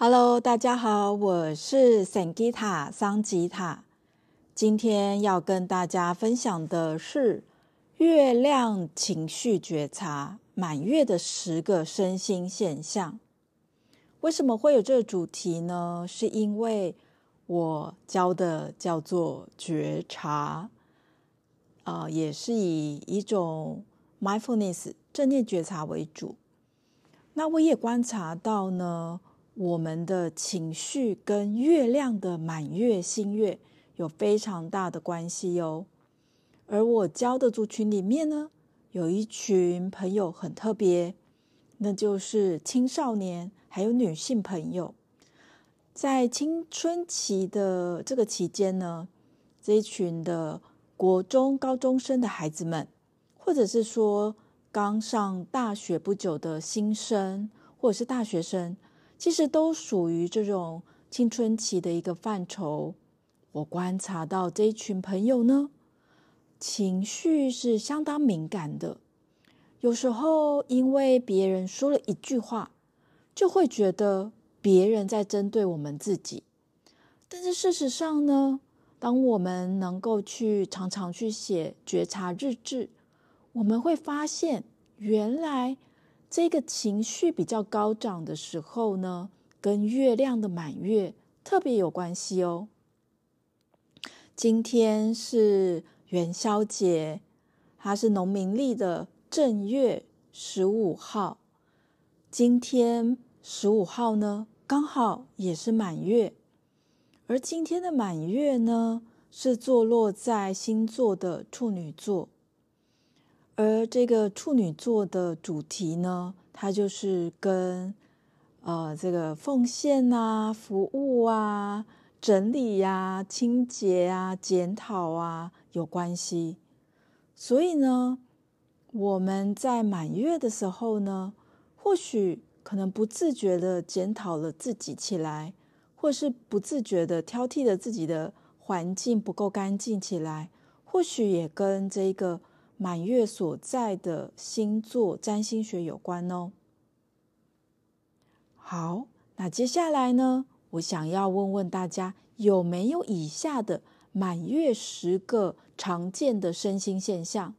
Hello，大家好，我是桑吉塔桑吉塔。今天要跟大家分享的是月亮情绪觉察满月的十个身心现象。为什么会有这个主题呢？是因为我教的叫做觉察，啊、呃，也是以一种 mindfulness 正念觉察为主。那我也观察到呢。我们的情绪跟月亮的满月新月有非常大的关系哦。而我教的族群里面呢，有一群朋友很特别，那就是青少年还有女性朋友。在青春期的这个期间呢，这一群的国中高中生的孩子们，或者是说刚上大学不久的新生，或者是大学生。其实都属于这种青春期的一个范畴。我观察到这一群朋友呢，情绪是相当敏感的。有时候因为别人说了一句话，就会觉得别人在针对我们自己。但是事实上呢，当我们能够去常常去写觉察日志，我们会发现原来。这个情绪比较高涨的时候呢，跟月亮的满月特别有关系哦。今天是元宵节，它是农民历的正月十五号。今天十五号呢，刚好也是满月，而今天的满月呢，是坐落在星座的处女座。而这个处女座的主题呢，它就是跟呃这个奉献啊、服务啊、整理呀、啊、清洁啊、检讨啊有关系。所以呢，我们在满月的时候呢，或许可能不自觉的检讨了自己起来，或是不自觉的挑剔了自己的环境不够干净起来，或许也跟这个。满月所在的星座占星学有关哦。好，那接下来呢，我想要问问大家，有没有以下的满月十个常见的身心现象？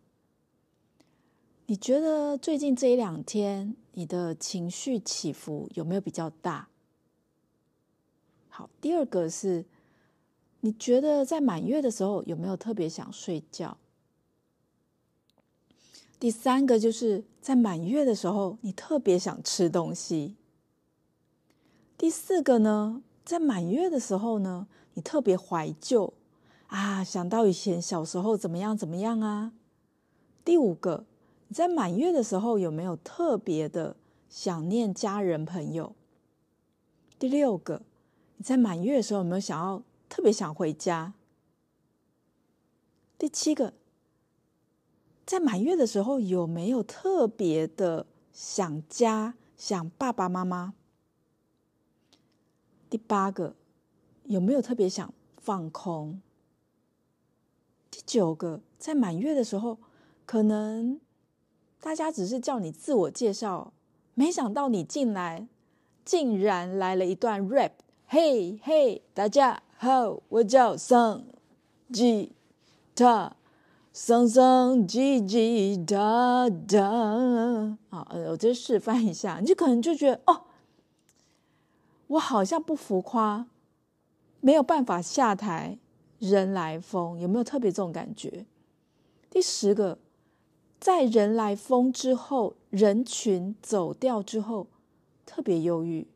你觉得最近这一两天你的情绪起伏有没有比较大？好，第二个是，你觉得在满月的时候有没有特别想睡觉？第三个就是在满月的时候，你特别想吃东西。第四个呢，在满月的时候呢，你特别怀旧啊，想到以前小时候怎么样怎么样啊。第五个，你在满月的时候有没有特别的想念家人朋友？第六个，你在满月的时候有没有想要特别想回家？第七个。在满月的时候，有没有特别的想家、想爸爸妈妈？第八个，有没有特别想放空？第九个，在满月的时候，可能大家只是叫你自我介绍，没想到你进来，竟然来了一段 rap。嘿嘿，大家好，我叫桑吉他。桑桑叽叽哒哒，好，我就示范一下，你就可能就觉得哦，我好像不浮夸，没有办法下台，人来疯，有没有特别这种感觉？第十个，在人来疯之后，人群走掉之后，特别忧郁。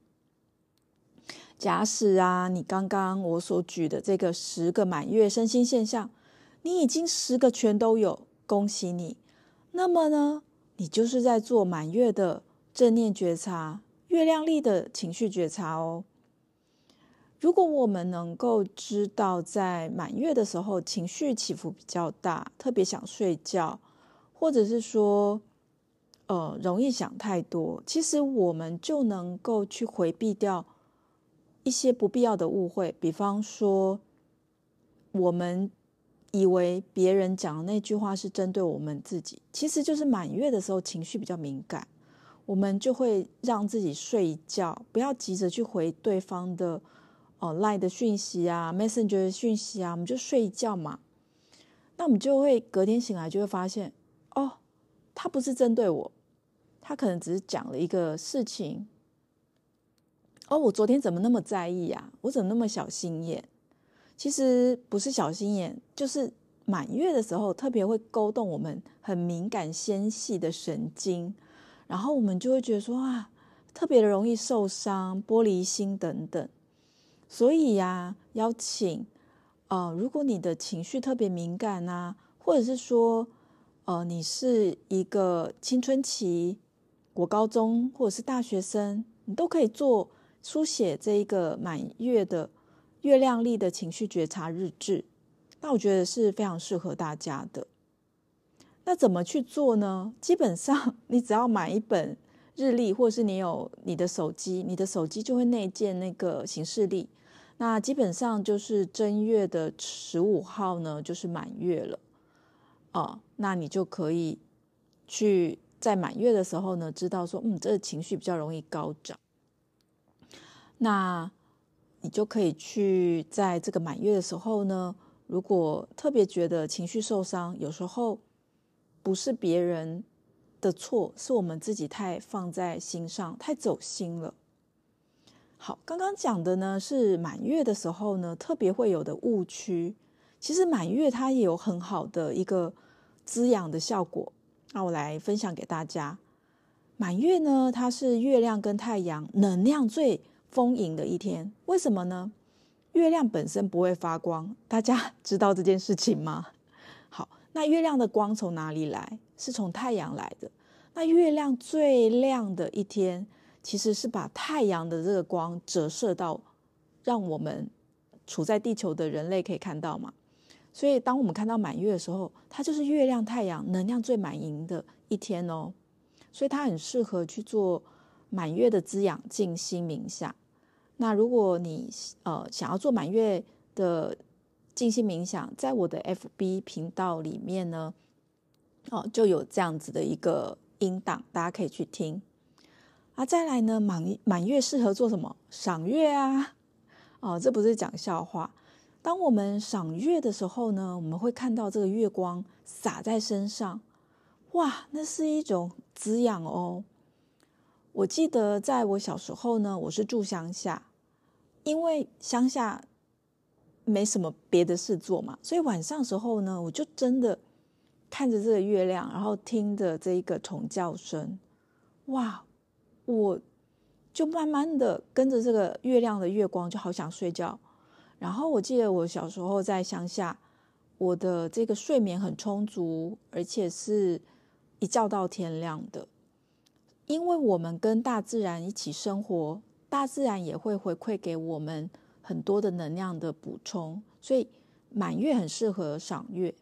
假使啊，你刚刚我所举的这个十个满月身心现象。你已经十个全都有，恭喜你。那么呢，你就是在做满月的正念觉察、月亮力的情绪觉察哦。如果我们能够知道，在满月的时候情绪起伏比较大，特别想睡觉，或者是说，呃，容易想太多，其实我们就能够去回避掉一些不必要的误会，比方说，我们。以为别人讲的那句话是针对我们自己，其实就是满月的时候情绪比较敏感，我们就会让自己睡一觉，不要急着去回对方的哦 LINE 的讯息啊，Messenger 的讯息啊，我们就睡一觉嘛。那我们就会隔天醒来就会发现，哦，他不是针对我，他可能只是讲了一个事情。哦，我昨天怎么那么在意呀？我怎么那么小心眼？其实不是小心眼，就是满月的时候特别会勾动我们很敏感纤细的神经。然后我们就会觉得说啊，特别的容易受伤、玻璃心等等。所以呀、邀请，呃，如果你的情绪特别敏感啊，或者是说，呃，你是一个青春期、国高中或者是大学生，你都可以做书写这一个满月的月亮历的情绪觉察日志。那我觉得是非常适合大家的。那怎么去做呢？基本上，你只要买一本日历，或是你有你的手机，你的手机就会内建那个行事历。那基本上就是正月的十五号呢，就是满月了。哦，那你就可以去在满月的时候呢，知道说，嗯，这个情绪比较容易高涨。那你就可以去在这个满月的时候呢，如果特别觉得情绪受伤，有时候。不是别人的错，是我们自己太放在心上，太走心了。好，刚刚讲的呢是满月的时候呢，特别会有的误区。其实满月它也有很好的一个滋养的效果。那我来分享给大家。满月呢，它是月亮跟太阳能量最丰盈的一天。为什么呢？月亮本身不会发光，大家知道这件事情吗？好那月亮的光从哪里来？是从太阳来的。那月亮最亮的一天，其实是把太阳的这个光折射到，让我们处在地球的人类可以看到嘛。所以，当我们看到满月的时候，它就是月亮、太阳能量最满盈的一天哦。所以，它很适合去做满月的滋养、静心冥想。那如果你呃想要做满月的，静心冥想，在我的 FB 频道里面呢，哦，就有这样子的一个音档，大家可以去听。啊，再来呢，满满月适合做什么？赏月啊！哦，这不是讲笑话。当我们赏月的时候呢，我们会看到这个月光洒在身上，哇，那是一种滋养哦。我记得在我小时候呢，我是住乡下，因为乡下。没什么别的事做嘛，所以晚上时候呢，我就真的看着这个月亮，然后听着这一个虫叫声，哇，我就慢慢的跟着这个月亮的月光，就好想睡觉。然后我记得我小时候在乡下，我的这个睡眠很充足，而且是一觉到天亮的，因为我们跟大自然一起生活，大自然也会回馈给我们。很多的能量的补充，所以满月很适合赏月。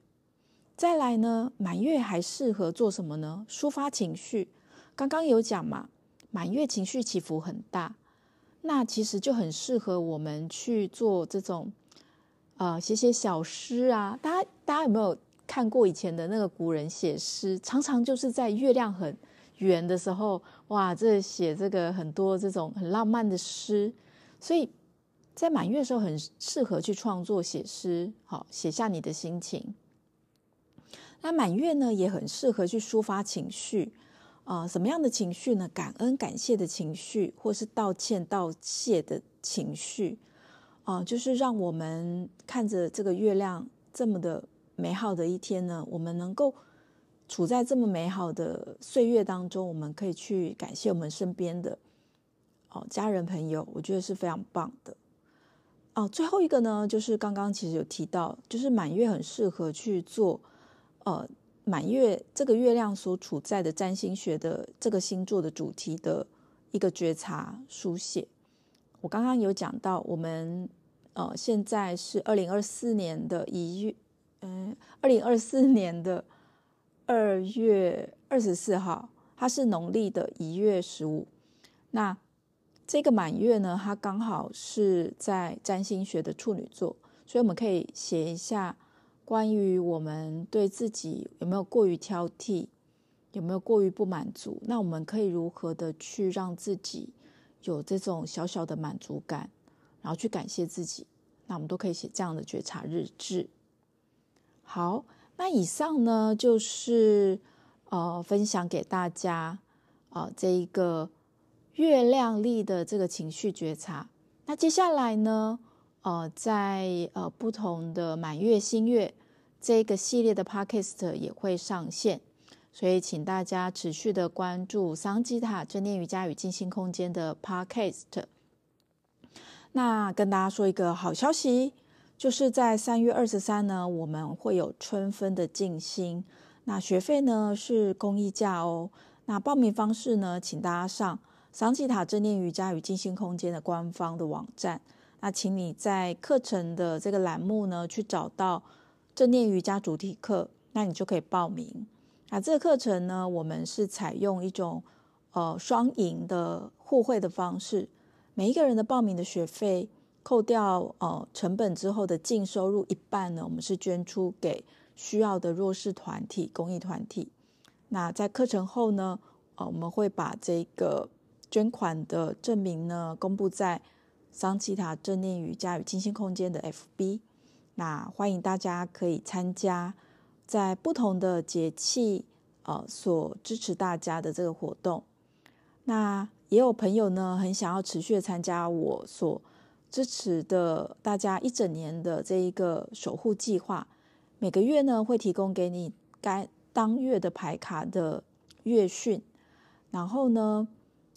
再来呢，满月还适合做什么呢？抒发情绪。刚刚有讲嘛，满月情绪起伏很大，那其实就很适合我们去做这种，呃，写写小诗啊。大家大家有没有看过以前的那个古人写诗？常常就是在月亮很圆的时候，哇，这写这个很多这种很浪漫的诗，所以。在满月的时候，很适合去创作写诗，好，写下你的心情。那满月呢，也很适合去抒发情绪，啊、什么样的情绪呢？感恩、感谢的情绪，或是道歉、道谢的情绪，啊、就是让我们看着这个月亮这么的美好的一天呢，我们能够处在这么美好的岁月当中，我们可以去感谢我们身边的哦家人朋友，我觉得是非常棒的。哦，最后一个呢，就是刚刚其实有提到，就是满月很适合去做，呃，满月这个月亮所处在的占星学的这个星座的主题的一个觉察书写。我刚刚有讲到，我们呃现在是二零二四年的一月，嗯，二零二四年的二月二十四号，它是农历的一月十五，那。这个满月呢，它刚好是在占星学的处女座，所以我们可以写一下关于我们对自己有没有过于挑剔，有没有过于不满足？那我们可以如何的去让自己有这种小小的满足感，然后去感谢自己？那我们都可以写这样的觉察日志。好，那以上呢就是呃分享给大家啊、呃、这一个月亮力的这个情绪觉察。那接下来呢，呃，在呃不同的满月、新月这个系列的 Podcast 也会上线。所以，请大家持续的关注桑吉塔正念瑜伽与静心空间的 Podcast。那跟大家说一个好消息，就是在三月二十三呢，我们会有春分的静心。那学费呢是公益价哦。那报名方式呢，请大家上桑吉塔正念瑜伽与静心空间的官方的网站。那请你在课程的这个栏目呢，去找到正念瑜伽主题课，那你就可以报名。那这个课程呢，我们是采用一种呃双赢的互惠的方式，每一个人的报名的学费扣掉呃成本之后的净收入一半呢，我们是捐出给需要的弱势团体、公益团体。那在课程后呢，呃，我们会把这个捐款的证明呢公布在桑奇塔正念瑜伽与清新空间的 FB。那欢迎大家可以参加。在不同的节气，呃，所支持大家的这个活动，那也有朋友呢，很想要持续的参加我所支持的大家一整年的这一个守护计划。每个月呢，会提供给你该当月的牌卡的月讯，然后呢，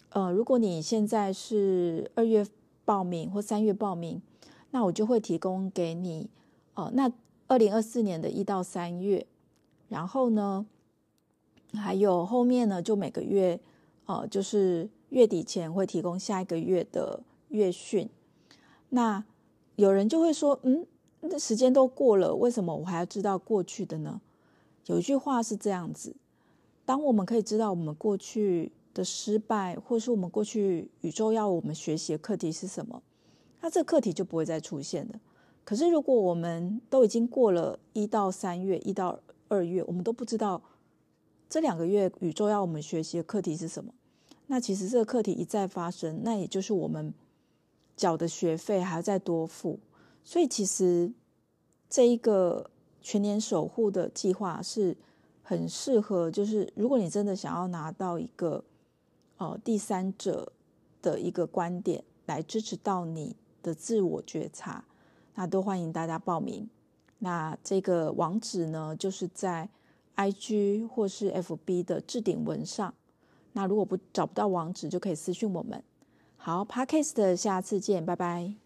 呃，如果你现在是二月报名或三月报名，那我就会提供给你，呃，那。二零二四年的一到三月，然后呢，还有后面呢，就每个月，呃，就是月底前会提供下一个月的月讯。那有人就会说，嗯，那时间都过了，为什么我还要知道过去的呢？有一句话是这样子：当我们可以知道我们过去的失败，或是我们过去宇宙要我们学习的课题是什么，那这个课题就不会再出现了。可是，如果我们都已经过了一到三月、一到二月，我们都不知道这两个月宇宙要我们学习的课题是什么，那其实这个课题一再发生，那也就是我们缴的学费还要再多付。所以，其实这一个全年守护的计划是很适合，就是如果你真的想要拿到一个呃第三者的一个观点来支持到你的自我觉察。那都欢迎大家报名。那这个网址呢，就是在 IG 或是 FB 的置顶文上。那如果不找不到网址，就可以私讯我们。好，Podcast 下次见，拜拜。